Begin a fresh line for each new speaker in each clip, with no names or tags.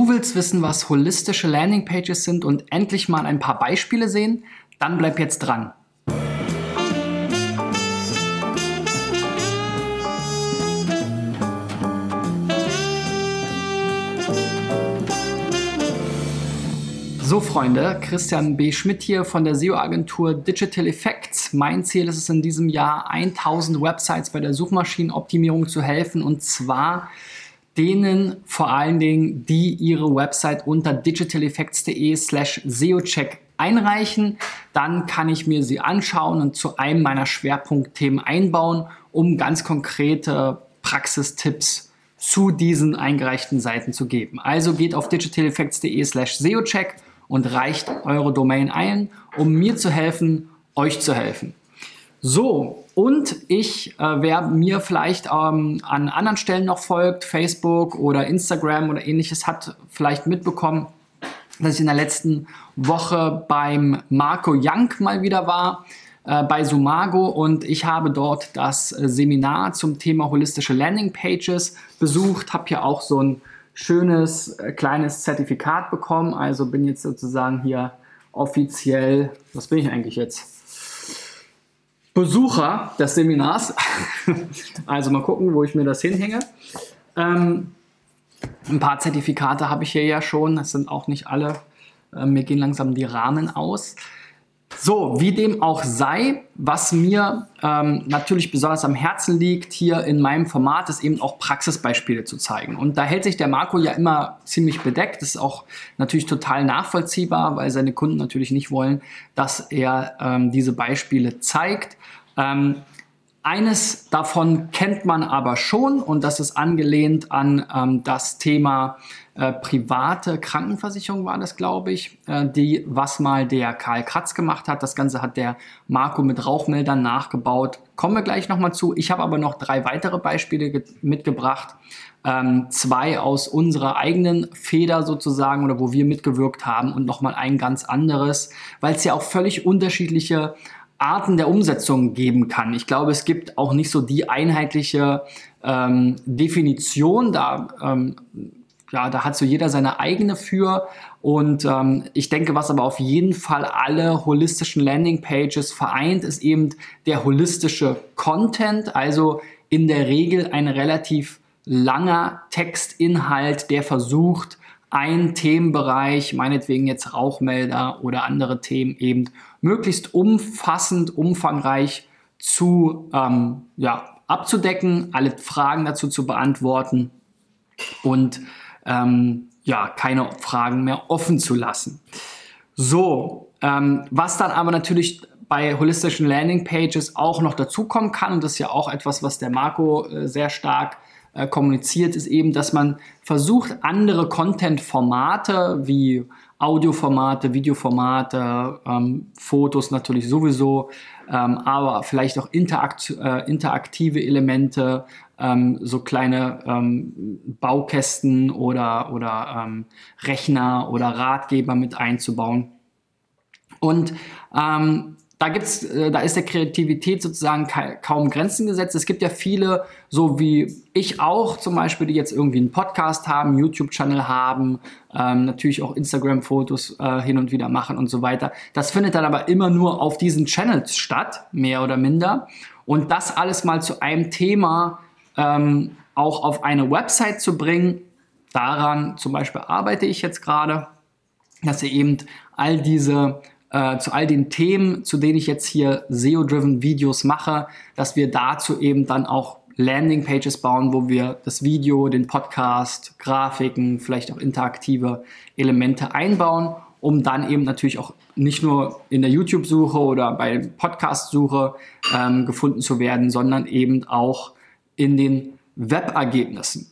Du willst wissen, was holistische Landingpages sind und endlich mal ein paar Beispiele sehen? Dann bleib jetzt dran. So Freunde, Christian B. Schmidt hier von der SEO-Agentur Digital Effects. Mein Ziel ist es in diesem Jahr 1000 Websites bei der Suchmaschinenoptimierung zu helfen und zwar denen vor allen Dingen, die ihre Website unter digitaleffects.de slash SEOcheck einreichen. Dann kann ich mir sie anschauen und zu einem meiner Schwerpunktthemen einbauen, um ganz konkrete Praxistipps zu diesen eingereichten Seiten zu geben. Also geht auf digitaleffects.de slash SEOcheck und reicht eure Domain ein, um mir zu helfen, euch zu helfen. So, und ich, äh, wer mir vielleicht ähm, an anderen Stellen noch folgt, Facebook oder Instagram oder ähnliches, hat vielleicht mitbekommen, dass ich in der letzten Woche beim Marco Young mal wieder war, äh, bei Sumago und ich habe dort das äh, Seminar zum Thema holistische Landing Pages besucht, habe hier auch so ein schönes äh, kleines Zertifikat bekommen, also bin jetzt sozusagen hier offiziell, was bin ich eigentlich jetzt? Besucher des Seminars. also mal gucken, wo ich mir das hinhänge. Ähm, ein paar Zertifikate habe ich hier ja schon. Das sind auch nicht alle. Äh, mir gehen langsam die Rahmen aus. So, wie dem auch sei, was mir ähm, natürlich besonders am Herzen liegt hier in meinem Format, ist eben auch Praxisbeispiele zu zeigen. Und da hält sich der Marco ja immer ziemlich bedeckt. Das ist auch natürlich total nachvollziehbar, weil seine Kunden natürlich nicht wollen, dass er ähm, diese Beispiele zeigt. Ähm, eines davon kennt man aber schon und das ist angelehnt an ähm, das Thema äh, private Krankenversicherung war das, glaube ich, äh, die, was mal der Karl Kratz gemacht hat. Das Ganze hat der Marco mit Rauchmeldern nachgebaut. Kommen wir gleich nochmal zu. Ich habe aber noch drei weitere Beispiele mitgebracht. Ähm, zwei aus unserer eigenen Feder sozusagen oder wo wir mitgewirkt haben und nochmal ein ganz anderes, weil es ja auch völlig unterschiedliche Arten der Umsetzung geben kann. Ich glaube, es gibt auch nicht so die einheitliche ähm, Definition. Da ähm, ja, da hat so jeder seine eigene für. Und ähm, ich denke, was aber auf jeden Fall alle holistischen Landingpages vereint, ist eben der holistische Content. Also in der Regel ein relativ langer Textinhalt, der versucht, einen Themenbereich, meinetwegen jetzt Rauchmelder oder andere Themen eben möglichst umfassend, umfangreich zu ähm, ja, abzudecken, alle Fragen dazu zu beantworten und ähm, ja, keine Fragen mehr offen zu lassen. So, ähm, was dann aber natürlich bei holistischen Landing Pages auch noch dazukommen kann, und das ist ja auch etwas, was der Marco äh, sehr stark äh, kommuniziert, ist eben, dass man versucht, andere Content-Formate wie Audioformate, Videoformate, ähm, Fotos natürlich sowieso, ähm, aber vielleicht auch interakt, äh, interaktive Elemente, ähm, so kleine ähm, Baukästen oder, oder ähm, Rechner oder Ratgeber mit einzubauen. Und ähm, da gibt's, äh, da ist der Kreativität sozusagen kaum Grenzen gesetzt. Es gibt ja viele, so wie ich auch zum Beispiel, die jetzt irgendwie einen Podcast haben, YouTube-Channel haben, ähm, natürlich auch Instagram-Fotos äh, hin und wieder machen und so weiter. Das findet dann aber immer nur auf diesen Channels statt, mehr oder minder. Und das alles mal zu einem Thema ähm, auch auf eine Website zu bringen, daran zum Beispiel arbeite ich jetzt gerade, dass ihr eben all diese äh, zu all den Themen, zu denen ich jetzt hier SEO-driven Videos mache, dass wir dazu eben dann auch Landing-Pages bauen, wo wir das Video, den Podcast, Grafiken, vielleicht auch interaktive Elemente einbauen, um dann eben natürlich auch nicht nur in der YouTube-Suche oder bei Podcast-Suche ähm, gefunden zu werden, sondern eben auch in den Webergebnissen.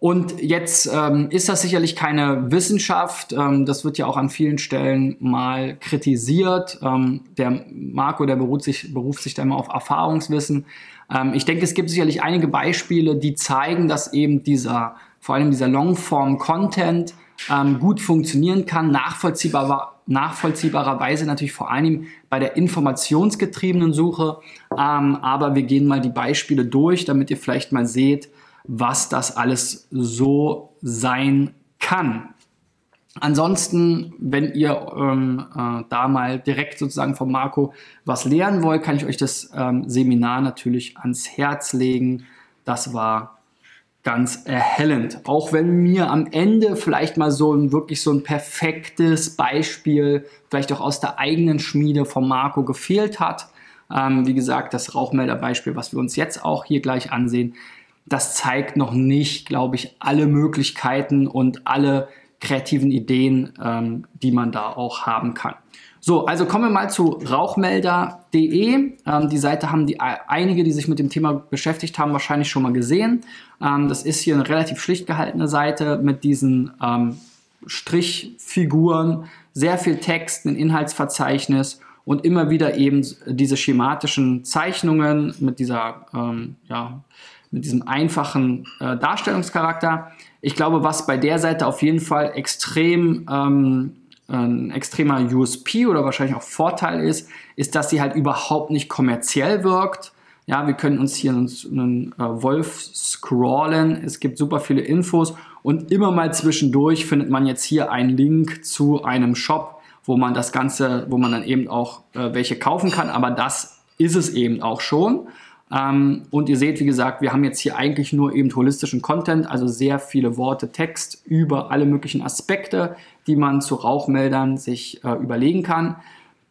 Und jetzt ähm, ist das sicherlich keine Wissenschaft. Ähm, das wird ja auch an vielen Stellen mal kritisiert. Ähm, der Marco, der beruft sich, beruft sich da immer auf Erfahrungswissen. Ähm, ich denke, es gibt sicherlich einige Beispiele, die zeigen, dass eben dieser, vor allem dieser Longform-Content ähm, gut funktionieren kann, nachvollziehbar, nachvollziehbarerweise natürlich vor allem bei der informationsgetriebenen Suche. Ähm, aber wir gehen mal die Beispiele durch, damit ihr vielleicht mal seht, was das alles so sein kann. Ansonsten, wenn ihr ähm, äh, da mal direkt sozusagen von Marco was lernen wollt, kann ich euch das ähm, Seminar natürlich ans Herz legen. Das war ganz erhellend. Auch wenn mir am Ende vielleicht mal so ein wirklich so ein perfektes Beispiel, vielleicht auch aus der eigenen Schmiede von Marco gefehlt hat. Ähm, wie gesagt, das Rauchmelderbeispiel, was wir uns jetzt auch hier gleich ansehen, das zeigt noch nicht, glaube ich, alle Möglichkeiten und alle kreativen Ideen, ähm, die man da auch haben kann. So, also kommen wir mal zu rauchmelder.de. Ähm, die Seite haben die einige, die sich mit dem Thema beschäftigt haben, wahrscheinlich schon mal gesehen. Ähm, das ist hier eine relativ schlicht gehaltene Seite mit diesen ähm, Strichfiguren, sehr viel Text, ein Inhaltsverzeichnis und immer wieder eben diese schematischen Zeichnungen mit dieser ähm, ja, mit diesem einfachen äh, Darstellungscharakter. Ich glaube, was bei der Seite auf jeden Fall extrem ähm, ein extremer USP oder wahrscheinlich auch Vorteil ist, ist, dass sie halt überhaupt nicht kommerziell wirkt. Ja, wir können uns hier einen, einen äh, Wolf scrollen. Es gibt super viele Infos und immer mal zwischendurch findet man jetzt hier einen Link zu einem Shop, wo man das Ganze, wo man dann eben auch äh, welche kaufen kann. Aber das ist es eben auch schon. Ähm, und ihr seht, wie gesagt, wir haben jetzt hier eigentlich nur eben holistischen Content, also sehr viele Worte, Text über alle möglichen Aspekte, die man zu Rauchmeldern sich äh, überlegen kann.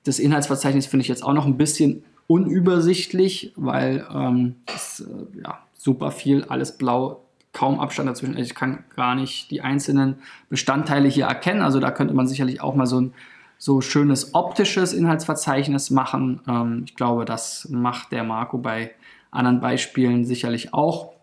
Das Inhaltsverzeichnis finde ich jetzt auch noch ein bisschen unübersichtlich, weil ähm, es, äh, ja, super viel, alles blau, kaum Abstand dazwischen. Also ich kann gar nicht die einzelnen Bestandteile hier erkennen. Also da könnte man sicherlich auch mal so ein so schönes optisches Inhaltsverzeichnis machen. Ähm, ich glaube, das macht der Marco bei anderen Beispielen sicherlich auch.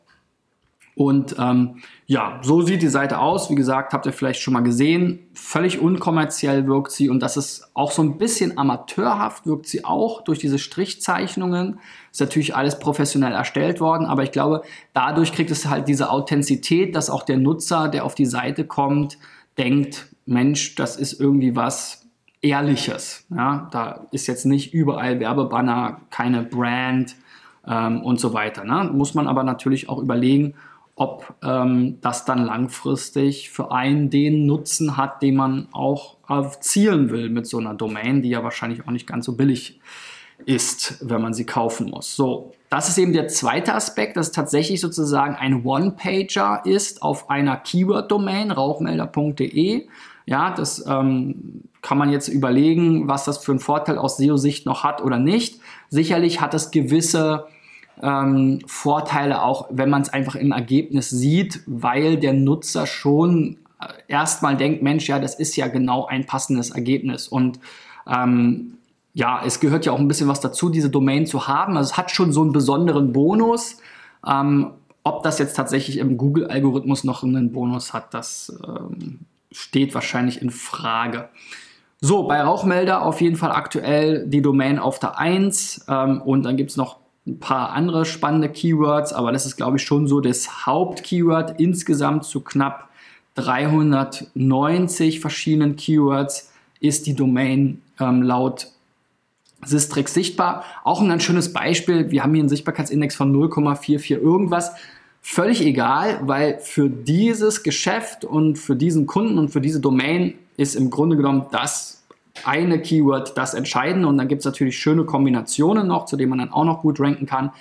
Und ähm, ja, so sieht die Seite aus. Wie gesagt, habt ihr vielleicht schon mal gesehen. Völlig unkommerziell wirkt sie und das ist auch so ein bisschen amateurhaft, wirkt sie auch durch diese Strichzeichnungen. Ist natürlich alles professionell erstellt worden, aber ich glaube, dadurch kriegt es halt diese Authentizität, dass auch der Nutzer, der auf die Seite kommt, denkt, Mensch, das ist irgendwie was Ehrliches. Ja, da ist jetzt nicht überall Werbebanner, keine Brand ähm, und so weiter. Ne? Muss man aber natürlich auch überlegen, ob ähm, das dann langfristig für einen den Nutzen hat, den man auch erzielen will mit so einer Domain, die ja wahrscheinlich auch nicht ganz so billig ist, wenn man sie kaufen muss. So, das ist eben der zweite Aspekt, dass tatsächlich sozusagen ein One-Pager ist auf einer Keyword-Domain, rauchmelder.de. Ja, das ähm, kann man jetzt überlegen, was das für einen Vorteil aus SEO-Sicht noch hat oder nicht. Sicherlich hat es gewisse ähm, Vorteile auch, wenn man es einfach im Ergebnis sieht, weil der Nutzer schon äh, erstmal denkt, Mensch, ja, das ist ja genau ein passendes Ergebnis. Und ähm, ja, es gehört ja auch ein bisschen was dazu, diese Domain zu haben. Also es hat schon so einen besonderen Bonus. Ähm, ob das jetzt tatsächlich im Google-Algorithmus noch einen Bonus hat, das ähm, steht wahrscheinlich in Frage. So, bei Rauchmelder auf jeden Fall aktuell die Domain auf der 1 ähm, und dann gibt es noch ein paar andere spannende Keywords, aber das ist, glaube ich, schon so das Hauptkeyword insgesamt zu knapp 390 verschiedenen Keywords ist die Domain ähm, laut Sistrix sichtbar. Auch ein ganz schönes Beispiel. Wir haben hier einen Sichtbarkeitsindex von 0,44 irgendwas. Völlig egal, weil für dieses Geschäft und für diesen Kunden und für diese Domain ist im Grunde genommen das eine Keyword das Entscheidende und dann gibt es natürlich schöne Kombinationen noch, zu denen man dann auch noch gut ranken kann.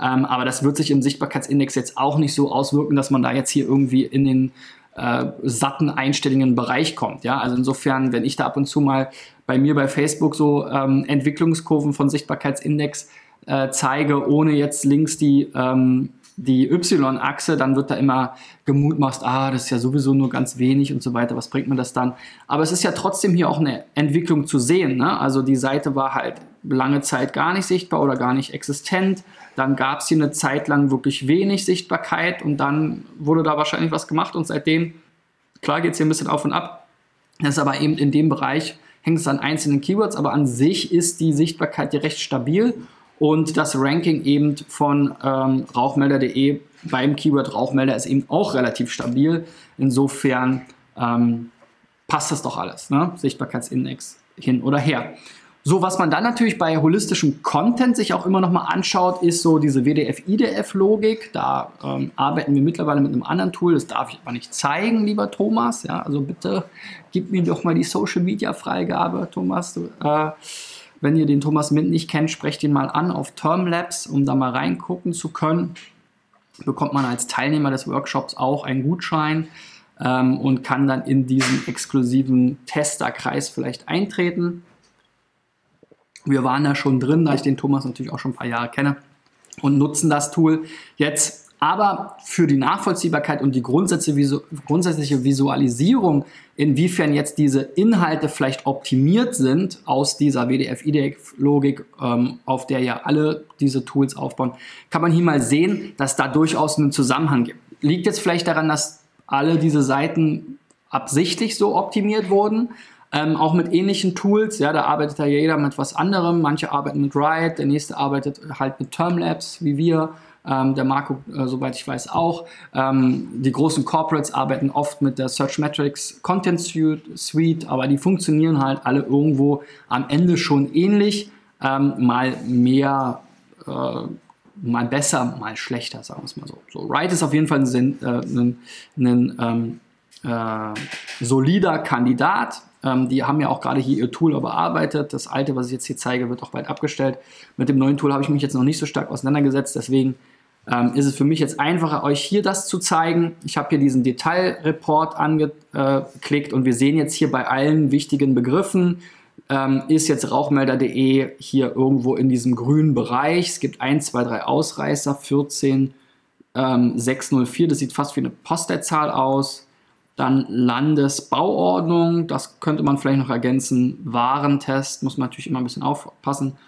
Ähm, aber das wird sich im Sichtbarkeitsindex jetzt auch nicht so auswirken, dass man da jetzt hier irgendwie in den äh, satten einstelligen Bereich kommt. Ja? Also insofern, wenn ich da ab und zu mal bei mir bei Facebook so ähm, Entwicklungskurven von Sichtbarkeitsindex äh, zeige, ohne jetzt links die ähm, die Y-Achse, dann wird da immer gemutmaßt, ah, das ist ja sowieso nur ganz wenig und so weiter, was bringt mir das dann? Aber es ist ja trotzdem hier auch eine Entwicklung zu sehen. Ne? Also die Seite war halt lange Zeit gar nicht sichtbar oder gar nicht existent. Dann gab es hier eine Zeit lang wirklich wenig Sichtbarkeit und dann wurde da wahrscheinlich was gemacht und seitdem, klar geht es hier ein bisschen auf und ab. Das ist aber eben in dem Bereich, hängt es an einzelnen Keywords, aber an sich ist die Sichtbarkeit hier recht stabil und das Ranking eben von ähm, rauchmelder.de beim Keyword Rauchmelder ist eben auch relativ stabil. Insofern ähm, passt das doch alles. Ne? Sichtbarkeitsindex hin oder her. So, was man dann natürlich bei holistischem Content sich auch immer noch mal anschaut, ist so diese WDF-IDF-Logik. Da ähm, arbeiten wir mittlerweile mit einem anderen Tool, das darf ich aber nicht zeigen, lieber Thomas. Ja, also bitte gib mir doch mal die Social-Media-Freigabe, Thomas. Du, äh, wenn ihr den Thomas Mint nicht kennt, sprecht ihn mal an auf Termlabs, um da mal reingucken zu können. Bekommt man als Teilnehmer des Workshops auch einen Gutschein ähm, und kann dann in diesen exklusiven Testerkreis vielleicht eintreten. Wir waren da schon drin, da ich den Thomas natürlich auch schon ein paar Jahre kenne und nutzen das Tool jetzt. Aber für die Nachvollziehbarkeit und die grundsätzliche Visualisierung, inwiefern jetzt diese Inhalte vielleicht optimiert sind aus dieser WDF-IDEC-Logik, ähm, auf der ja alle diese Tools aufbauen, kann man hier mal sehen, dass da durchaus einen Zusammenhang gibt. Liegt jetzt vielleicht daran, dass alle diese Seiten absichtlich so optimiert wurden, ähm, auch mit ähnlichen Tools, ja, da arbeitet ja jeder mit was anderem. Manche arbeiten mit Riot, der nächste arbeitet halt mit Termlabs, wie wir. Ähm, der Marco, äh, soweit ich weiß, auch. Ähm, die großen Corporates arbeiten oft mit der Searchmetrics Content Suite, aber die funktionieren halt alle irgendwo am Ende schon ähnlich. Ähm, mal mehr, äh, mal besser, mal schlechter, sagen wir es mal so. so Riot ist auf jeden Fall ein, äh, ein, ein ähm, äh, solider Kandidat. Ähm, die haben ja auch gerade hier ihr Tool überarbeitet. Das alte, was ich jetzt hier zeige, wird auch bald abgestellt. Mit dem neuen Tool habe ich mich jetzt noch nicht so stark auseinandergesetzt. Deswegen ähm, ist es für mich jetzt einfacher, euch hier das zu zeigen. Ich habe hier diesen Detailreport angeklickt und wir sehen jetzt hier bei allen wichtigen Begriffen, ähm, ist jetzt rauchmelder.de hier irgendwo in diesem grünen Bereich. Es gibt 1, 2, 3 Ausreißer, 14, ähm, 604, das sieht fast wie eine Postleitzahl aus. Dann Landesbauordnung, das könnte man vielleicht noch ergänzen. Warentest, muss man natürlich immer ein bisschen aufpassen.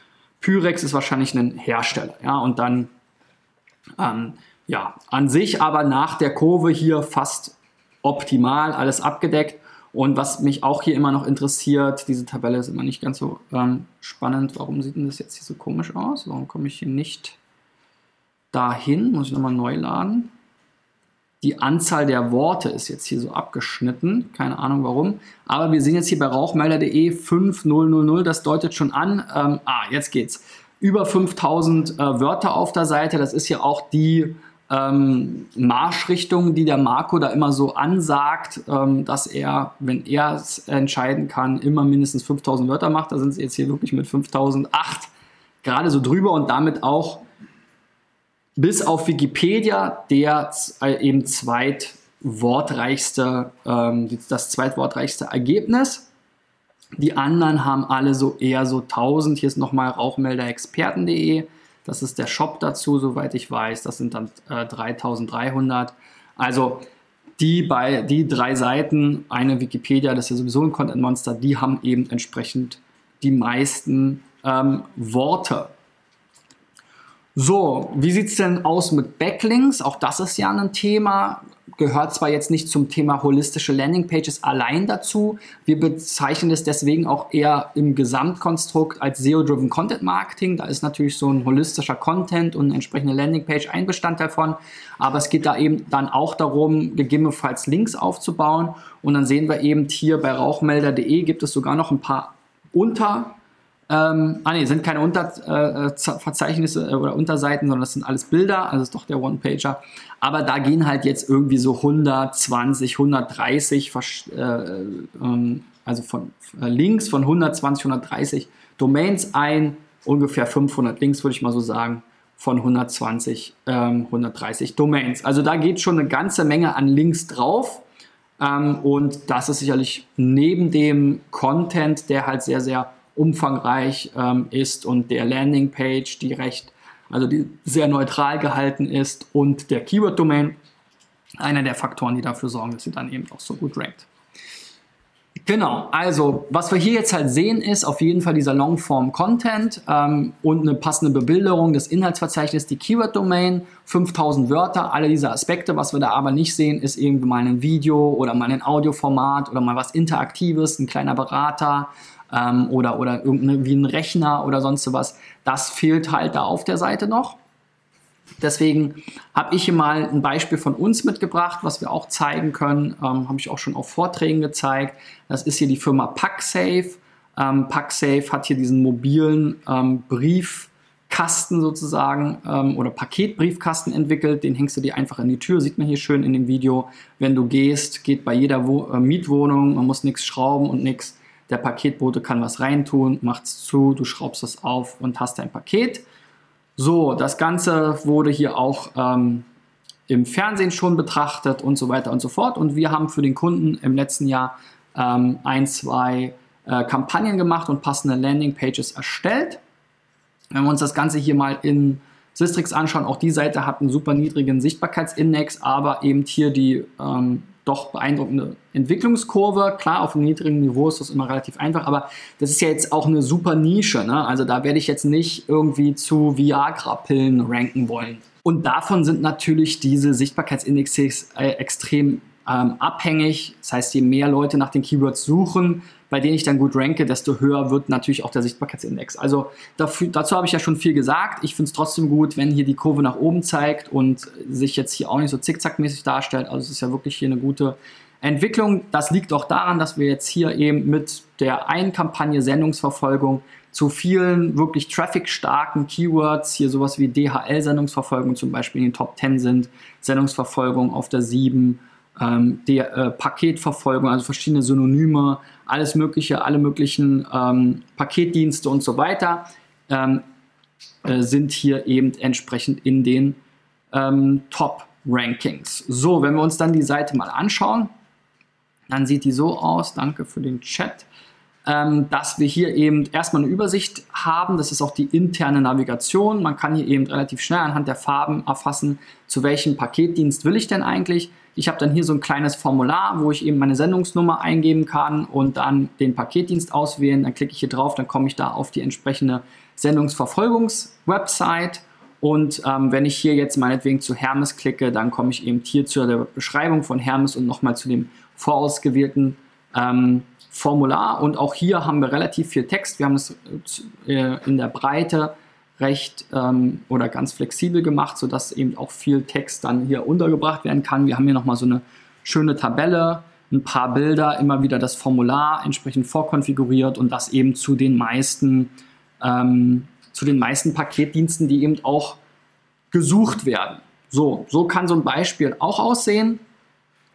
Pyrex ist wahrscheinlich ein Hersteller. Ja, und dann, ähm, ja, an sich aber nach der Kurve hier fast optimal, alles abgedeckt. Und was mich auch hier immer noch interessiert, diese Tabelle ist immer nicht ganz so ähm, spannend. Warum sieht denn das jetzt hier so komisch aus? Warum komme ich hier nicht dahin? Muss ich nochmal neu laden? Die Anzahl der Worte ist jetzt hier so abgeschnitten. Keine Ahnung warum. Aber wir sehen jetzt hier bei rauchmelder.de 5000. Das deutet schon an. Ähm, ah, jetzt geht's. Über 5000 äh, Wörter auf der Seite. Das ist ja auch die ähm, Marschrichtung, die der Marco da immer so ansagt, ähm, dass er, wenn er es entscheiden kann, immer mindestens 5000 Wörter macht. Da sind sie jetzt hier wirklich mit 5008 gerade so drüber und damit auch bis auf Wikipedia der äh, eben zweitwortreichste, ähm, das zweitwortreichste Ergebnis. Die anderen haben alle so eher so 1000. Hier ist nochmal rauchmelderexperten.de. Das ist der Shop dazu, soweit ich weiß. Das sind dann äh, 3300. Also die, bei, die drei Seiten, eine Wikipedia, das ist ja sowieso ein Content Monster, die haben eben entsprechend die meisten ähm, Worte. So, wie sieht es denn aus mit Backlinks? Auch das ist ja ein Thema. Gehört zwar jetzt nicht zum Thema holistische Landingpages allein dazu. Wir bezeichnen es deswegen auch eher im Gesamtkonstrukt als SEO-Driven Content Marketing. Da ist natürlich so ein holistischer Content und eine entsprechende Landingpage ein Bestandteil von. Aber es geht da eben dann auch darum, gegebenenfalls Links aufzubauen. Und dann sehen wir eben hier bei rauchmelder.de gibt es sogar noch ein paar Unter- ähm, ah ne, sind keine Unterverzeichnisse äh, äh, oder Unterseiten, sondern das sind alles Bilder, also ist doch der One-Pager. Aber da gehen halt jetzt irgendwie so 120, 130, äh, ähm, also von äh, Links von 120, 130 Domains ein, ungefähr 500 Links würde ich mal so sagen, von 120, ähm, 130 Domains. Also da geht schon eine ganze Menge an Links drauf. Ähm, und das ist sicherlich neben dem Content, der halt sehr, sehr umfangreich ähm, ist und der Landingpage, die recht, also die sehr neutral gehalten ist und der Keyword-Domain, einer der Faktoren, die dafür sorgen, dass sie dann eben auch so gut rankt. Genau, also was wir hier jetzt halt sehen, ist auf jeden Fall dieser Longform-Content ähm, und eine passende Bebilderung des Inhaltsverzeichnisses, die Keyword-Domain, 5000 Wörter, alle diese Aspekte. Was wir da aber nicht sehen, ist irgendwie mal ein Video oder mal ein Audioformat oder mal was Interaktives, ein kleiner Berater, ähm, oder, oder irgendeine, wie ein Rechner oder sonst was. Das fehlt halt da auf der Seite noch. Deswegen habe ich hier mal ein Beispiel von uns mitgebracht, was wir auch zeigen können. Ähm, habe ich auch schon auf Vorträgen gezeigt. Das ist hier die Firma PackSafe. Ähm, PackSafe hat hier diesen mobilen ähm, Briefkasten sozusagen ähm, oder Paketbriefkasten entwickelt. Den hängst du dir einfach in die Tür, sieht man hier schön in dem Video. Wenn du gehst, geht bei jeder Wo äh, Mietwohnung, man muss nichts schrauben und nichts. Der Paketbote kann was reintun, macht's zu, du schraubst es auf und hast dein Paket. So, das Ganze wurde hier auch ähm, im Fernsehen schon betrachtet und so weiter und so fort. Und wir haben für den Kunden im letzten Jahr ähm, ein, zwei äh, Kampagnen gemacht und passende Landingpages erstellt. Wenn wir uns das Ganze hier mal in Sistrix anschauen, auch die Seite hat einen super niedrigen Sichtbarkeitsindex, aber eben hier die ähm, doch beeindruckende Entwicklungskurve. Klar, auf einem niedrigen Niveau ist das immer relativ einfach, aber das ist ja jetzt auch eine super Nische. Ne? Also da werde ich jetzt nicht irgendwie zu Viagra-Pillen ranken wollen. Und davon sind natürlich diese Sichtbarkeitsindexes äh, extrem ähm, abhängig. Das heißt, je mehr Leute nach den Keywords suchen, bei denen ich dann gut ranke, desto höher wird natürlich auch der Sichtbarkeitsindex. Also dafür, dazu habe ich ja schon viel gesagt. Ich finde es trotzdem gut, wenn hier die Kurve nach oben zeigt und sich jetzt hier auch nicht so zickzackmäßig darstellt. Also es ist ja wirklich hier eine gute Entwicklung. Das liegt auch daran, dass wir jetzt hier eben mit der einen Kampagne Sendungsverfolgung zu vielen wirklich traffic-starken Keywords, hier sowas wie DHL-Sendungsverfolgung zum Beispiel in den Top 10 sind, Sendungsverfolgung auf der 7, ähm, der äh, Paketverfolgung, also verschiedene Synonyme, alles Mögliche, alle möglichen ähm, Paketdienste und so weiter ähm, äh, sind hier eben entsprechend in den ähm, Top-Rankings. So, wenn wir uns dann die Seite mal anschauen, dann sieht die so aus. Danke für den Chat. Ähm, dass wir hier eben erstmal eine Übersicht haben. Das ist auch die interne Navigation. Man kann hier eben relativ schnell anhand der Farben erfassen, zu welchem Paketdienst will ich denn eigentlich. Ich habe dann hier so ein kleines Formular, wo ich eben meine Sendungsnummer eingeben kann und dann den Paketdienst auswählen. Dann klicke ich hier drauf, dann komme ich da auf die entsprechende Sendungsverfolgungs-Website. Und ähm, wenn ich hier jetzt meinetwegen zu Hermes klicke, dann komme ich eben hier zu der Beschreibung von Hermes und nochmal zu dem vorausgewählten ähm, Formular. Und auch hier haben wir relativ viel Text. Wir haben es äh, in der Breite recht ähm, oder ganz flexibel gemacht, sodass eben auch viel Text dann hier untergebracht werden kann. Wir haben hier nochmal so eine schöne Tabelle, ein paar Bilder, immer wieder das Formular entsprechend vorkonfiguriert und das eben zu den meisten, ähm, zu den meisten Paketdiensten, die eben auch gesucht werden. So, so kann so ein Beispiel auch aussehen.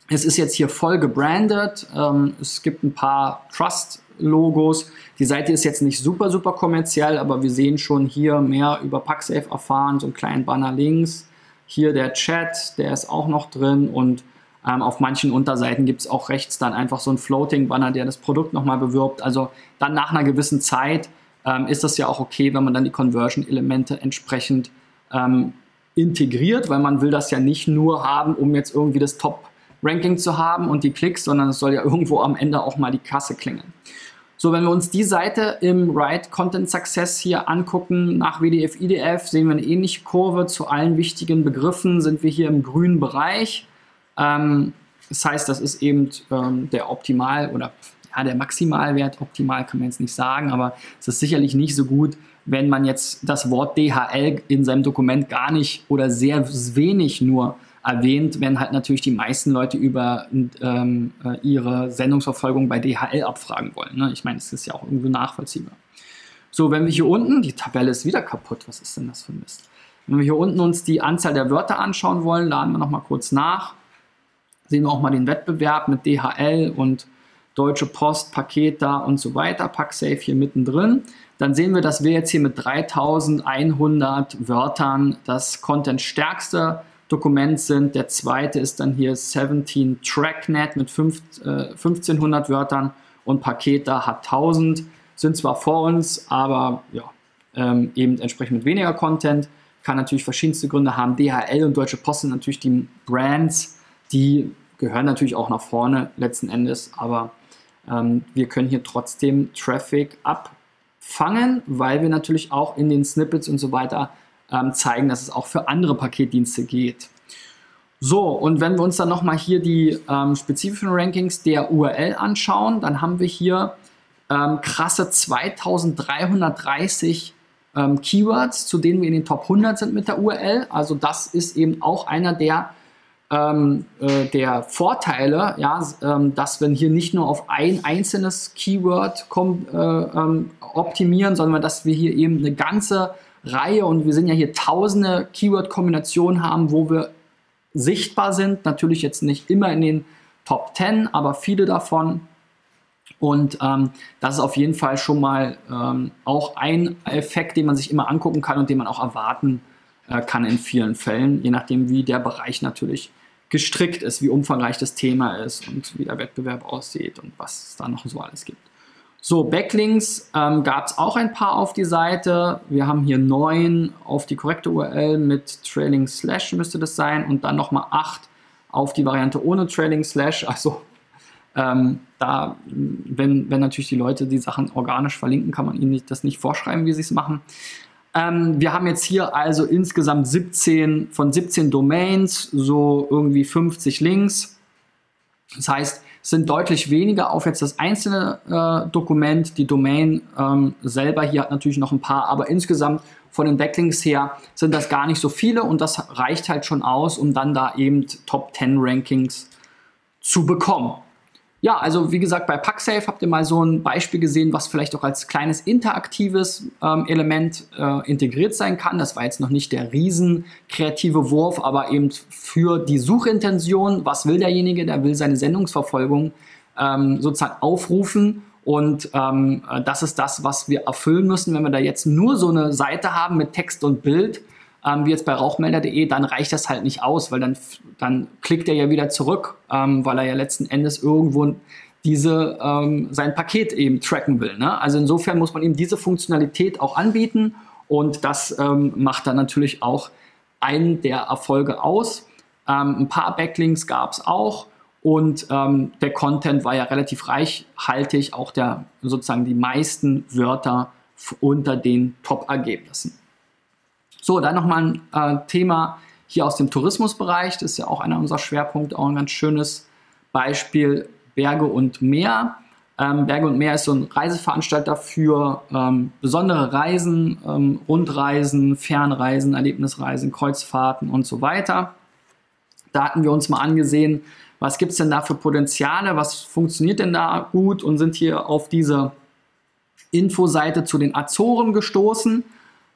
Es ist jetzt hier voll gebrandet. Ähm, es gibt ein paar Trust Logos. Die Seite ist jetzt nicht super, super kommerziell, aber wir sehen schon hier mehr über PackSafe erfahren, so einen kleinen Banner links. Hier der Chat, der ist auch noch drin und ähm, auf manchen Unterseiten gibt es auch rechts dann einfach so einen Floating-Banner, der das Produkt nochmal bewirbt. Also dann nach einer gewissen Zeit ähm, ist das ja auch okay, wenn man dann die Conversion-Elemente entsprechend ähm, integriert, weil man will das ja nicht nur haben, um jetzt irgendwie das Top-Ranking zu haben und die Klicks, sondern es soll ja irgendwo am Ende auch mal die Kasse klingeln. So, wenn wir uns die Seite im Write Content Success hier angucken, nach WDF, IDF, sehen wir eine ähnliche Kurve. Zu allen wichtigen Begriffen sind wir hier im grünen Bereich. Ähm, das heißt, das ist eben ähm, der Optimal- oder ja, der Maximalwert. Optimal kann man jetzt nicht sagen, aber es ist sicherlich nicht so gut, wenn man jetzt das Wort DHL in seinem Dokument gar nicht oder sehr wenig nur erwähnt, wenn halt natürlich die meisten Leute über ähm, äh, ihre Sendungsverfolgung bei DHL abfragen wollen. Ne? Ich meine, es ist ja auch irgendwie nachvollziehbar. So, wenn wir hier unten, die Tabelle ist wieder kaputt, was ist denn das für ein Mist? Wenn wir hier unten uns die Anzahl der Wörter anschauen wollen, laden wir nochmal kurz nach. Sehen wir auch mal den Wettbewerb mit DHL und Deutsche Post, Paketa und so weiter, PackSafe hier mittendrin. Dann sehen wir, dass wir jetzt hier mit 3100 Wörtern das Content-stärkste Dokument sind. Der zweite ist dann hier 17 TrackNet mit 5, äh, 1500 Wörtern und Paketa hat 1000. Sind zwar vor uns, aber ja, ähm, eben entsprechend mit weniger Content. Kann natürlich verschiedenste Gründe haben. DHL und Deutsche Post sind natürlich die Brands, die gehören natürlich auch nach vorne letzten Endes, aber ähm, wir können hier trotzdem Traffic abfangen, weil wir natürlich auch in den Snippets und so weiter ähm, zeigen, dass es auch für andere Paketdienste geht. So, und wenn wir uns dann nochmal hier die ähm, spezifischen Rankings der URL anschauen, dann haben wir hier ähm, krasse 2330 ähm, Keywords, zu denen wir in den Top 100 sind mit der URL. Also das ist eben auch einer der ähm, äh, der Vorteile, ja, ähm, dass wir hier nicht nur auf ein einzelnes Keyword äh, ähm, optimieren, sondern dass wir hier eben eine ganze Reihe und wir sind ja hier tausende Keyword-Kombinationen haben, wo wir sichtbar sind. Natürlich jetzt nicht immer in den Top 10, aber viele davon. Und ähm, das ist auf jeden Fall schon mal ähm, auch ein Effekt, den man sich immer angucken kann und den man auch erwarten äh, kann in vielen Fällen, je nachdem, wie der Bereich natürlich gestrickt ist, wie umfangreich das Thema ist und wie der Wettbewerb aussieht und was es da noch so alles gibt. So, Backlinks ähm, gab es auch ein paar auf die Seite. Wir haben hier neun auf die korrekte URL mit Trailing Slash müsste das sein und dann nochmal acht auf die Variante ohne Trailing Slash. Also ähm, da, wenn, wenn natürlich die Leute die Sachen organisch verlinken, kann man ihnen nicht, das nicht vorschreiben, wie sie es machen. Ähm, wir haben jetzt hier also insgesamt 17 von 17 Domains, so irgendwie 50 Links. Das heißt, sind deutlich weniger auf jetzt das einzelne äh, Dokument. Die Domain ähm, selber hier hat natürlich noch ein paar, aber insgesamt von den Backlinks her sind das gar nicht so viele und das reicht halt schon aus, um dann da eben Top 10 Rankings zu bekommen. Ja, also wie gesagt, bei PackSafe habt ihr mal so ein Beispiel gesehen, was vielleicht auch als kleines interaktives ähm, Element äh, integriert sein kann. Das war jetzt noch nicht der riesen kreative Wurf, aber eben für die Suchintention, was will derjenige? Der will seine Sendungsverfolgung ähm, sozusagen aufrufen. Und ähm, das ist das, was wir erfüllen müssen, wenn wir da jetzt nur so eine Seite haben mit Text und Bild ähm, wie jetzt bei rauchmelder.de, dann reicht das halt nicht aus, weil dann, dann klickt er ja wieder zurück, ähm, weil er ja letzten Endes irgendwo diese, ähm, sein Paket eben tracken will. Ne? Also insofern muss man ihm diese Funktionalität auch anbieten und das ähm, macht dann natürlich auch einen der Erfolge aus. Ähm, ein paar Backlinks gab es auch und ähm, der Content war ja relativ reichhaltig, auch der sozusagen die meisten Wörter unter den Top-Ergebnissen. So, dann nochmal ein äh, Thema hier aus dem Tourismusbereich. Das ist ja auch einer unserer Schwerpunkte, auch ein ganz schönes Beispiel Berge und Meer. Ähm, Berge und Meer ist so ein Reiseveranstalter für ähm, besondere Reisen, ähm, Rundreisen, Fernreisen, Erlebnisreisen, Kreuzfahrten und so weiter. Da hatten wir uns mal angesehen, was gibt es denn da für Potenziale, was funktioniert denn da gut und sind hier auf diese Infoseite zu den Azoren gestoßen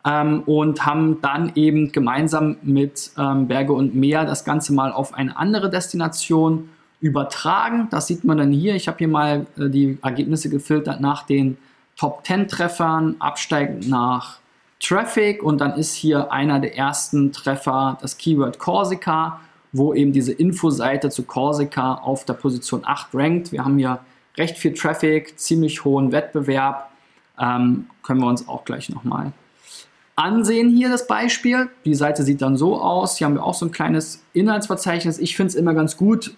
ähm, und haben dann eben gemeinsam mit ähm, Berge und Meer das Ganze mal auf eine andere Destination übertragen. Das sieht man dann hier. Ich habe hier mal äh, die Ergebnisse gefiltert nach den Top 10 Treffern, absteigend nach Traffic und dann ist hier einer der ersten Treffer das Keyword Corsica, wo eben diese Infoseite zu Corsica auf der Position 8 rankt. Wir haben hier recht viel Traffic, ziemlich hohen Wettbewerb. Ähm, können wir uns auch gleich nochmal ansehen hier das Beispiel. Die Seite sieht dann so aus. Hier haben wir auch so ein kleines Inhaltsverzeichnis. Ich finde es immer ganz gut,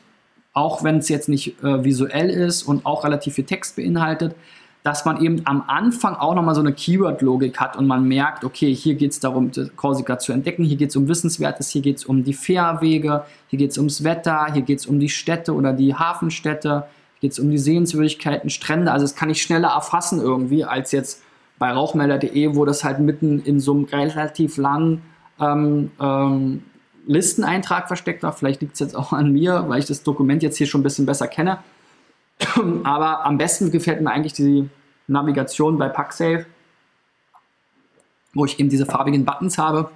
auch wenn es jetzt nicht äh, visuell ist und auch relativ viel Text beinhaltet, dass man eben am Anfang auch nochmal so eine Keyword-Logik hat und man merkt, okay, hier geht es darum, Korsika zu entdecken, hier geht es um Wissenswertes, hier geht es um die Fährwege, hier geht es ums Wetter, hier geht es um die Städte oder die Hafenstädte, hier geht es um die Sehenswürdigkeiten, Strände. Also das kann ich schneller erfassen irgendwie, als jetzt bei rauchmelder.de, wo das halt mitten in so einem relativ langen ähm, ähm, Listeneintrag versteckt war. Vielleicht liegt es jetzt auch an mir, weil ich das Dokument jetzt hier schon ein bisschen besser kenne. Aber am besten gefällt mir eigentlich die Navigation bei PackSafe, wo ich eben diese farbigen Buttons habe.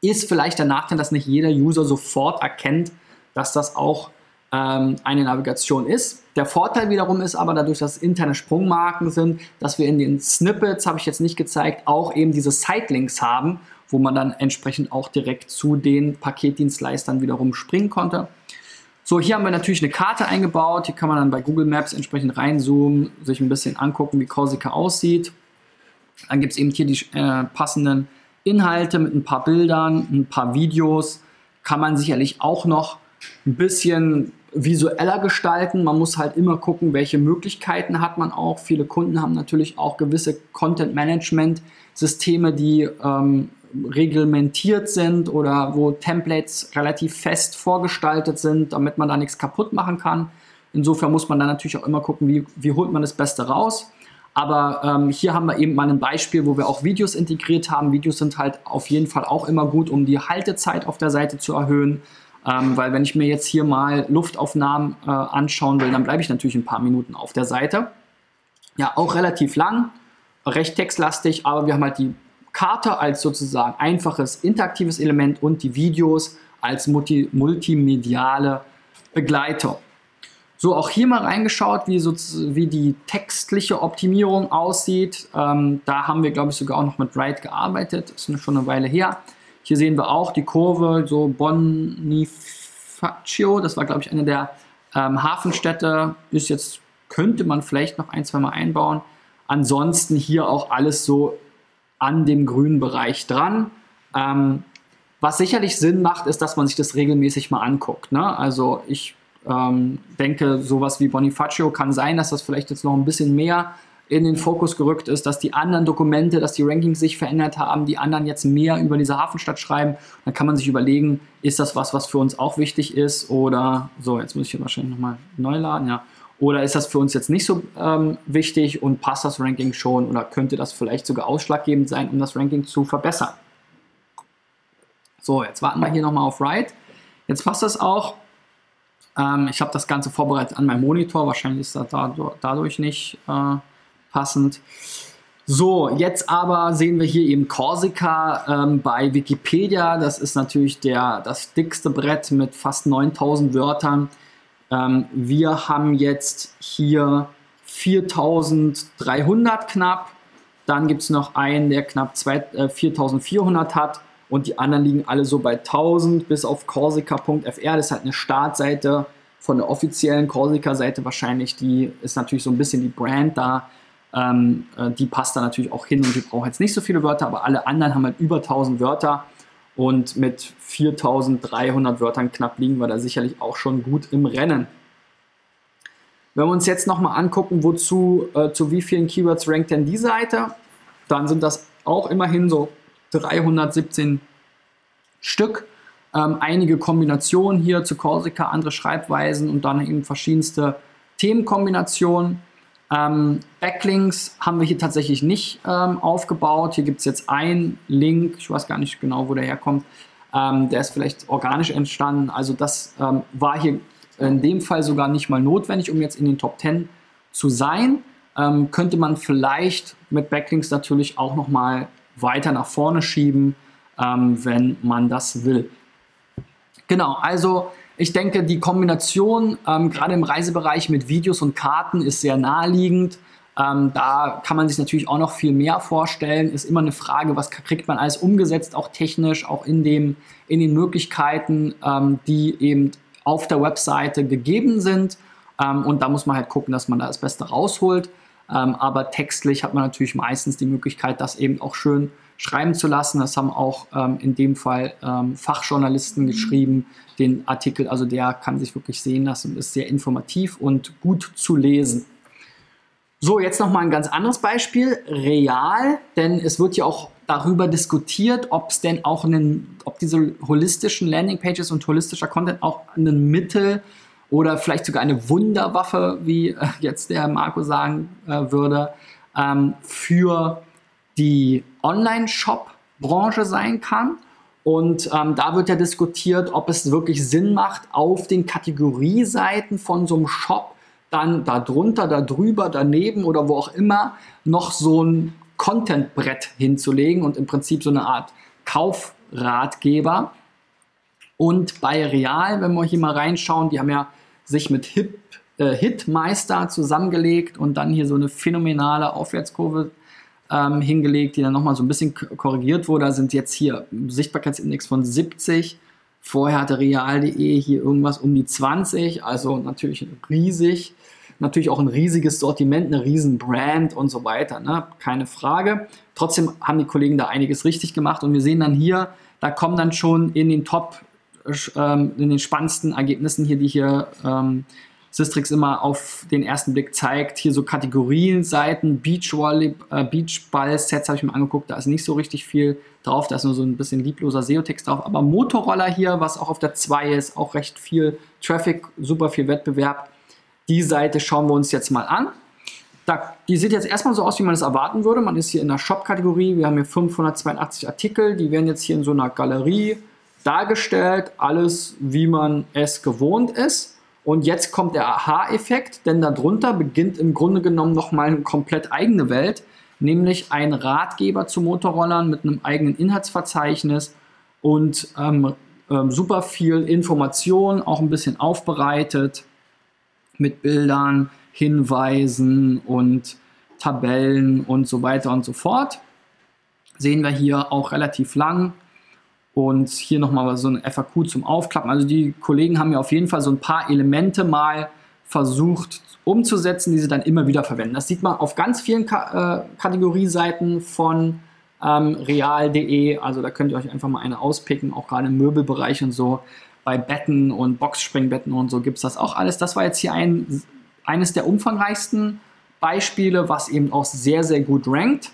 Ist vielleicht der Nachteil, dass nicht jeder User sofort erkennt, dass das auch ähm, eine Navigation ist. Der Vorteil wiederum ist aber dadurch, dass interne Sprungmarken sind, dass wir in den Snippets, habe ich jetzt nicht gezeigt, auch eben diese Sitelinks haben, wo man dann entsprechend auch direkt zu den Paketdienstleistern wiederum springen konnte. So, hier haben wir natürlich eine Karte eingebaut. Hier kann man dann bei Google Maps entsprechend reinzoomen, sich ein bisschen angucken, wie Korsika aussieht. Dann gibt es eben hier die äh, passenden Inhalte mit ein paar Bildern, ein paar Videos. Kann man sicherlich auch noch ein bisschen visueller gestalten. Man muss halt immer gucken, welche Möglichkeiten hat man auch. Viele Kunden haben natürlich auch gewisse Content-Management-Systeme, die ähm, reglementiert sind oder wo Templates relativ fest vorgestaltet sind, damit man da nichts kaputt machen kann. Insofern muss man dann natürlich auch immer gucken, wie, wie holt man das Beste raus. Aber ähm, hier haben wir eben mal ein Beispiel, wo wir auch Videos integriert haben. Videos sind halt auf jeden Fall auch immer gut, um die Haltezeit auf der Seite zu erhöhen. Ähm, weil wenn ich mir jetzt hier mal Luftaufnahmen äh, anschauen will, dann bleibe ich natürlich ein paar Minuten auf der Seite. Ja, auch relativ lang, recht textlastig, aber wir haben halt die Karte als sozusagen einfaches interaktives Element und die Videos als multi multimediale Begleitung. So, auch hier mal reingeschaut, wie, so, wie die textliche Optimierung aussieht. Ähm, da haben wir, glaube ich, sogar auch noch mit Write gearbeitet. Ist schon eine Weile her. Hier sehen wir auch die Kurve, so Bonifacio, das war, glaube ich, eine der ähm, Hafenstädte. Ist jetzt, könnte man vielleicht noch ein, zwei Mal einbauen. Ansonsten hier auch alles so an dem grünen Bereich dran. Ähm, was sicherlich Sinn macht, ist, dass man sich das regelmäßig mal anguckt. Ne? Also ich ähm, denke, sowas wie Bonifacio kann sein, dass das vielleicht jetzt noch ein bisschen mehr in den Fokus gerückt ist, dass die anderen Dokumente, dass die Rankings sich verändert haben, die anderen jetzt mehr über diese Hafenstadt schreiben. Dann kann man sich überlegen, ist das was, was für uns auch wichtig ist oder so, jetzt muss ich hier wahrscheinlich nochmal neu laden, ja. Oder ist das für uns jetzt nicht so ähm, wichtig und passt das Ranking schon oder könnte das vielleicht sogar ausschlaggebend sein, um das Ranking zu verbessern? So, jetzt warten wir hier nochmal auf Write. Jetzt passt das auch. Ähm, ich habe das Ganze vorbereitet an meinem Monitor. Wahrscheinlich ist das dadurch nicht äh, passend. So, jetzt aber sehen wir hier eben Korsika ähm, bei Wikipedia. Das ist natürlich der, das dickste Brett mit fast 9000 Wörtern. Ähm, wir haben jetzt hier 4300 knapp. Dann gibt es noch einen, der knapp zwei, äh, 4400 hat und die anderen liegen alle so bei 1000 bis auf Corsica.fr. Das ist halt eine Startseite von der offiziellen Corsica-Seite wahrscheinlich. Die ist natürlich so ein bisschen die Brand da. Ähm, äh, die passt da natürlich auch hin und die braucht jetzt nicht so viele Wörter, aber alle anderen haben halt über 1000 Wörter und mit 4300 Wörtern knapp liegen wir da sicherlich auch schon gut im Rennen. Wenn wir uns jetzt nochmal angucken, wozu, äh, zu wie vielen Keywords rankt denn die Seite, dann sind das auch immerhin so 317 Stück. Ähm, einige Kombinationen hier zu Korsika, andere Schreibweisen und dann eben verschiedenste Themenkombinationen. Ähm, Backlinks haben wir hier tatsächlich nicht ähm, aufgebaut. Hier gibt es jetzt einen Link, ich weiß gar nicht genau, wo der herkommt. Ähm, der ist vielleicht organisch entstanden. Also das ähm, war hier in dem Fall sogar nicht mal notwendig, um jetzt in den Top 10 zu sein. Ähm, könnte man vielleicht mit Backlinks natürlich auch nochmal weiter nach vorne schieben, ähm, wenn man das will. Genau, also ich denke, die Kombination ähm, gerade im Reisebereich mit Videos und Karten ist sehr naheliegend. Ähm, da kann man sich natürlich auch noch viel mehr vorstellen. Ist immer eine Frage, was kriegt man alles umgesetzt, auch technisch, auch in, dem, in den Möglichkeiten, ähm, die eben auf der Webseite gegeben sind. Ähm, und da muss man halt gucken, dass man da das Beste rausholt. Ähm, aber textlich hat man natürlich meistens die Möglichkeit, das eben auch schön schreiben zu lassen. Das haben auch ähm, in dem Fall ähm, Fachjournalisten geschrieben, den Artikel. Also der kann sich wirklich sehen lassen und ist sehr informativ und gut zu lesen. So, jetzt noch mal ein ganz anderes Beispiel, real, denn es wird ja auch darüber diskutiert, ob es denn auch einen, ob diese holistischen Landingpages und holistischer Content auch ein Mittel oder vielleicht sogar eine Wunderwaffe, wie äh, jetzt der Marco sagen äh, würde, ähm, für die Online-Shop-Branche sein kann. Und ähm, da wird ja diskutiert, ob es wirklich Sinn macht, auf den Kategorieseiten von so einem Shop dann darunter, darüber, daneben oder wo auch immer noch so ein Content-Brett hinzulegen und im Prinzip so eine Art Kaufratgeber. Und bei Real, wenn wir hier mal reinschauen, die haben ja sich mit Hip, äh, Hitmeister zusammengelegt und dann hier so eine phänomenale Aufwärtskurve ähm, hingelegt, die dann nochmal so ein bisschen korrigiert wurde. Da sind jetzt hier Sichtbarkeitsindex von 70. Vorher hatte real.de hier irgendwas um die 20, also natürlich riesig. Natürlich auch ein riesiges Sortiment, eine riesen Brand und so weiter, ne? keine Frage. Trotzdem haben die Kollegen da einiges richtig gemacht und wir sehen dann hier, da kommen dann schon in den Top, ähm, in den spannendsten Ergebnissen hier, die hier ähm, Sistrix immer auf den ersten Blick zeigt. Hier so Kategorienseiten, Beachvolley, äh, Beachball-Sets habe ich mir angeguckt, da ist nicht so richtig viel drauf, da ist nur so ein bisschen liebloser SEO-Text drauf. Aber Motorroller hier, was auch auf der 2 ist, auch recht viel Traffic, super viel Wettbewerb. Die Seite schauen wir uns jetzt mal an. Da, die sieht jetzt erstmal so aus, wie man es erwarten würde. Man ist hier in der Shop-Kategorie. Wir haben hier 582 Artikel. Die werden jetzt hier in so einer Galerie dargestellt, alles wie man es gewohnt ist. Und jetzt kommt der Aha-Effekt, denn darunter beginnt im Grunde genommen nochmal eine komplett eigene Welt, nämlich ein Ratgeber zu Motorrollern mit einem eigenen Inhaltsverzeichnis und ähm, ähm, super viel Information, auch ein bisschen aufbereitet mit Bildern, Hinweisen und Tabellen und so weiter und so fort. Sehen wir hier auch relativ lang. Und hier nochmal so ein FAQ zum Aufklappen. Also die Kollegen haben ja auf jeden Fall so ein paar Elemente mal versucht umzusetzen, die sie dann immer wieder verwenden. Das sieht man auf ganz vielen Ka äh, Kategorieseiten von ähm, real.de. Also da könnt ihr euch einfach mal eine auspicken, auch gerade im Möbelbereich und so. Bei Betten und Boxspringbetten und so gibt es das auch alles. Das war jetzt hier ein, eines der umfangreichsten Beispiele, was eben auch sehr, sehr gut rankt.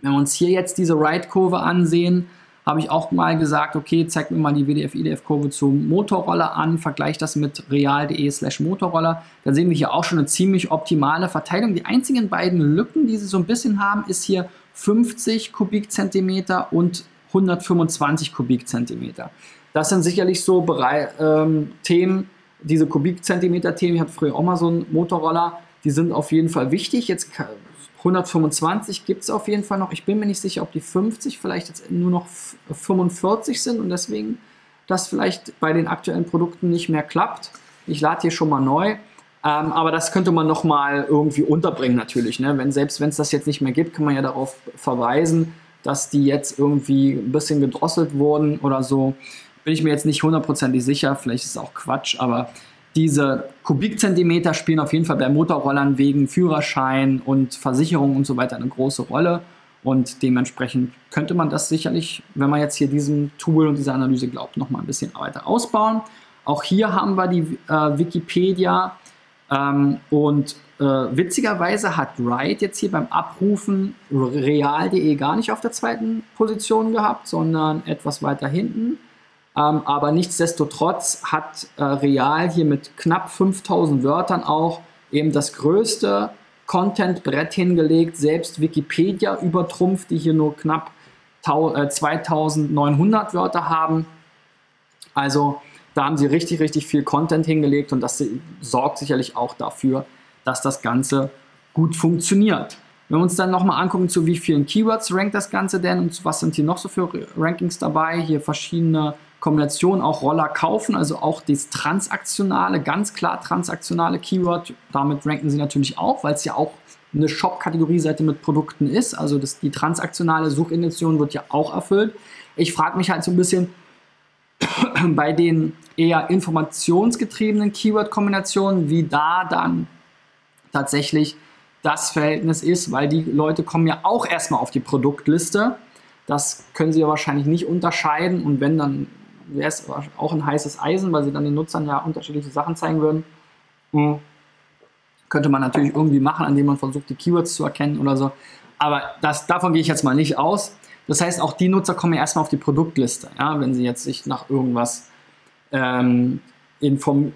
Wenn wir uns hier jetzt diese Ride-Kurve ansehen, habe ich auch mal gesagt, okay, zeig mir mal die WDF-IDF-Kurve zum Motorroller an, vergleich das mit real.de slash Motorroller. Da sehen wir hier auch schon eine ziemlich optimale Verteilung. Die einzigen beiden Lücken, die sie so ein bisschen haben, ist hier 50 Kubikzentimeter und 125 Kubikzentimeter. Das sind sicherlich so Berei ähm, Themen, diese Kubikzentimeter-Themen, ich hatte früher auch mal so einen Motorroller, die sind auf jeden Fall wichtig. Jetzt 125 gibt es auf jeden Fall noch. Ich bin mir nicht sicher, ob die 50 vielleicht jetzt nur noch 45 sind und deswegen das vielleicht bei den aktuellen Produkten nicht mehr klappt. Ich lade hier schon mal neu. Ähm, aber das könnte man nochmal irgendwie unterbringen natürlich. Ne? Wenn, selbst wenn es das jetzt nicht mehr gibt, kann man ja darauf verweisen, dass die jetzt irgendwie ein bisschen gedrosselt wurden oder so. Bin ich mir jetzt nicht hundertprozentig sicher, vielleicht ist es auch Quatsch, aber diese Kubikzentimeter spielen auf jeden Fall bei Motorrollern wegen Führerschein und Versicherung und so weiter eine große Rolle. Und dementsprechend könnte man das sicherlich, wenn man jetzt hier diesem Tool und dieser Analyse glaubt, nochmal ein bisschen weiter ausbauen. Auch hier haben wir die äh, Wikipedia ähm, und äh, witzigerweise hat Wright jetzt hier beim Abrufen real.de gar nicht auf der zweiten Position gehabt, sondern etwas weiter hinten. Ähm, aber nichtsdestotrotz hat äh, Real hier mit knapp 5000 Wörtern auch eben das größte Content-Brett hingelegt. Selbst Wikipedia übertrumpft, die hier nur knapp 2900 äh, Wörter haben. Also da haben sie richtig, richtig viel Content hingelegt und das sorgt sicherlich auch dafür, dass das Ganze gut funktioniert. Wenn wir uns dann nochmal angucken, zu wie vielen Keywords rankt das Ganze denn und was sind hier noch so für Rankings dabei, hier verschiedene Kombinationen, auch Roller kaufen, also auch das transaktionale, ganz klar transaktionale Keyword, damit ranken sie natürlich auch, weil es ja auch eine Shop-Kategorieseite mit Produkten ist, also das, die transaktionale Suchintention wird ja auch erfüllt. Ich frage mich halt so ein bisschen, bei den eher informationsgetriebenen Keyword-Kombinationen, wie da dann tatsächlich das Verhältnis ist, weil die Leute kommen ja auch erstmal auf die Produktliste. Das können sie ja wahrscheinlich nicht unterscheiden und wenn, dann wäre es auch ein heißes Eisen, weil sie dann den Nutzern ja unterschiedliche Sachen zeigen würden. Hm. Könnte man natürlich irgendwie machen, indem man versucht, die Keywords zu erkennen oder so. Aber das, davon gehe ich jetzt mal nicht aus. Das heißt, auch die Nutzer kommen ja erstmal auf die Produktliste, ja, wenn sie jetzt sich nach irgendwas ähm,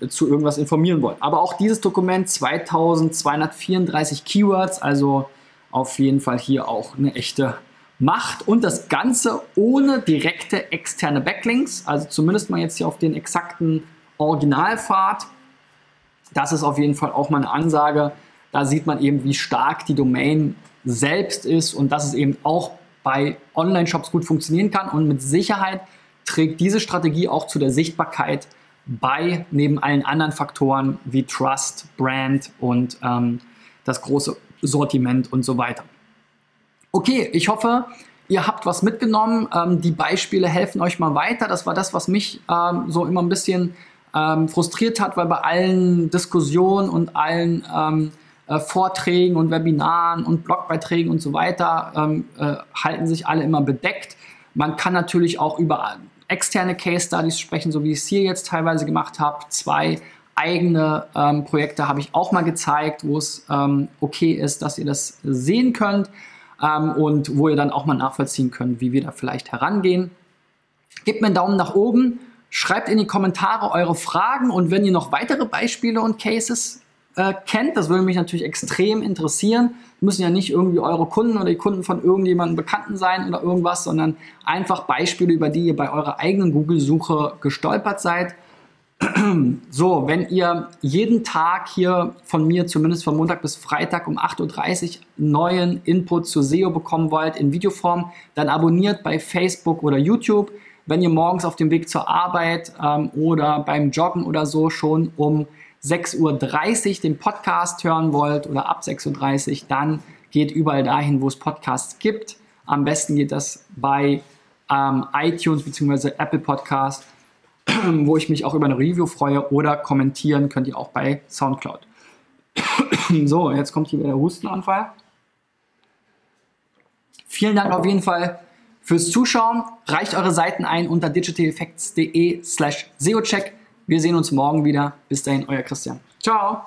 zu irgendwas informieren wollen. Aber auch dieses Dokument 2234 Keywords, also auf jeden Fall hier auch eine echte Macht und das Ganze ohne direkte externe Backlinks, also zumindest mal jetzt hier auf den exakten Originalpfad. Das ist auf jeden Fall auch mal eine Ansage. Da sieht man eben, wie stark die Domain selbst ist und dass es eben auch bei Online-Shops gut funktionieren kann. Und mit Sicherheit trägt diese Strategie auch zu der Sichtbarkeit bei, neben allen anderen Faktoren wie Trust, Brand und ähm, das große Sortiment und so weiter. Okay, ich hoffe, ihr habt was mitgenommen. Ähm, die Beispiele helfen euch mal weiter. Das war das, was mich ähm, so immer ein bisschen ähm, frustriert hat, weil bei allen Diskussionen und allen ähm, äh, Vorträgen und Webinaren und Blogbeiträgen und so weiter ähm, äh, halten sich alle immer bedeckt. Man kann natürlich auch über externe Case Studies sprechen, so wie ich es hier jetzt teilweise gemacht habe. Zwei eigene ähm, Projekte habe ich auch mal gezeigt, wo es okay ist, dass ihr das sehen könnt ähm, und wo ihr dann auch mal nachvollziehen könnt, wie wir da vielleicht herangehen. Gebt mir einen Daumen nach oben, schreibt in die Kommentare eure Fragen und wenn ihr noch weitere Beispiele und Cases äh, kennt. Das würde mich natürlich extrem interessieren. Müssen ja nicht irgendwie eure Kunden oder die Kunden von irgendjemandem Bekannten sein oder irgendwas, sondern einfach Beispiele, über die ihr bei eurer eigenen Google-Suche gestolpert seid. So, wenn ihr jeden Tag hier von mir, zumindest von Montag bis Freitag um 8.30 Uhr, neuen Input zu SEO bekommen wollt in Videoform, dann abonniert bei Facebook oder YouTube. Wenn ihr morgens auf dem Weg zur Arbeit ähm, oder beim Joggen oder so schon um 6.30 Uhr den Podcast hören wollt oder ab 6.30 Uhr, dann geht überall dahin, wo es Podcasts gibt. Am besten geht das bei ähm, iTunes bzw. Apple Podcast wo ich mich auch über eine Review freue oder kommentieren könnt ihr auch bei Soundcloud. so, jetzt kommt hier wieder der Hustenanfall. Vielen Dank auf jeden Fall fürs Zuschauen. Reicht eure Seiten ein unter digitaleffects.de slash SEOcheck. Wir sehen uns morgen wieder. Bis dahin, euer Christian. Ciao.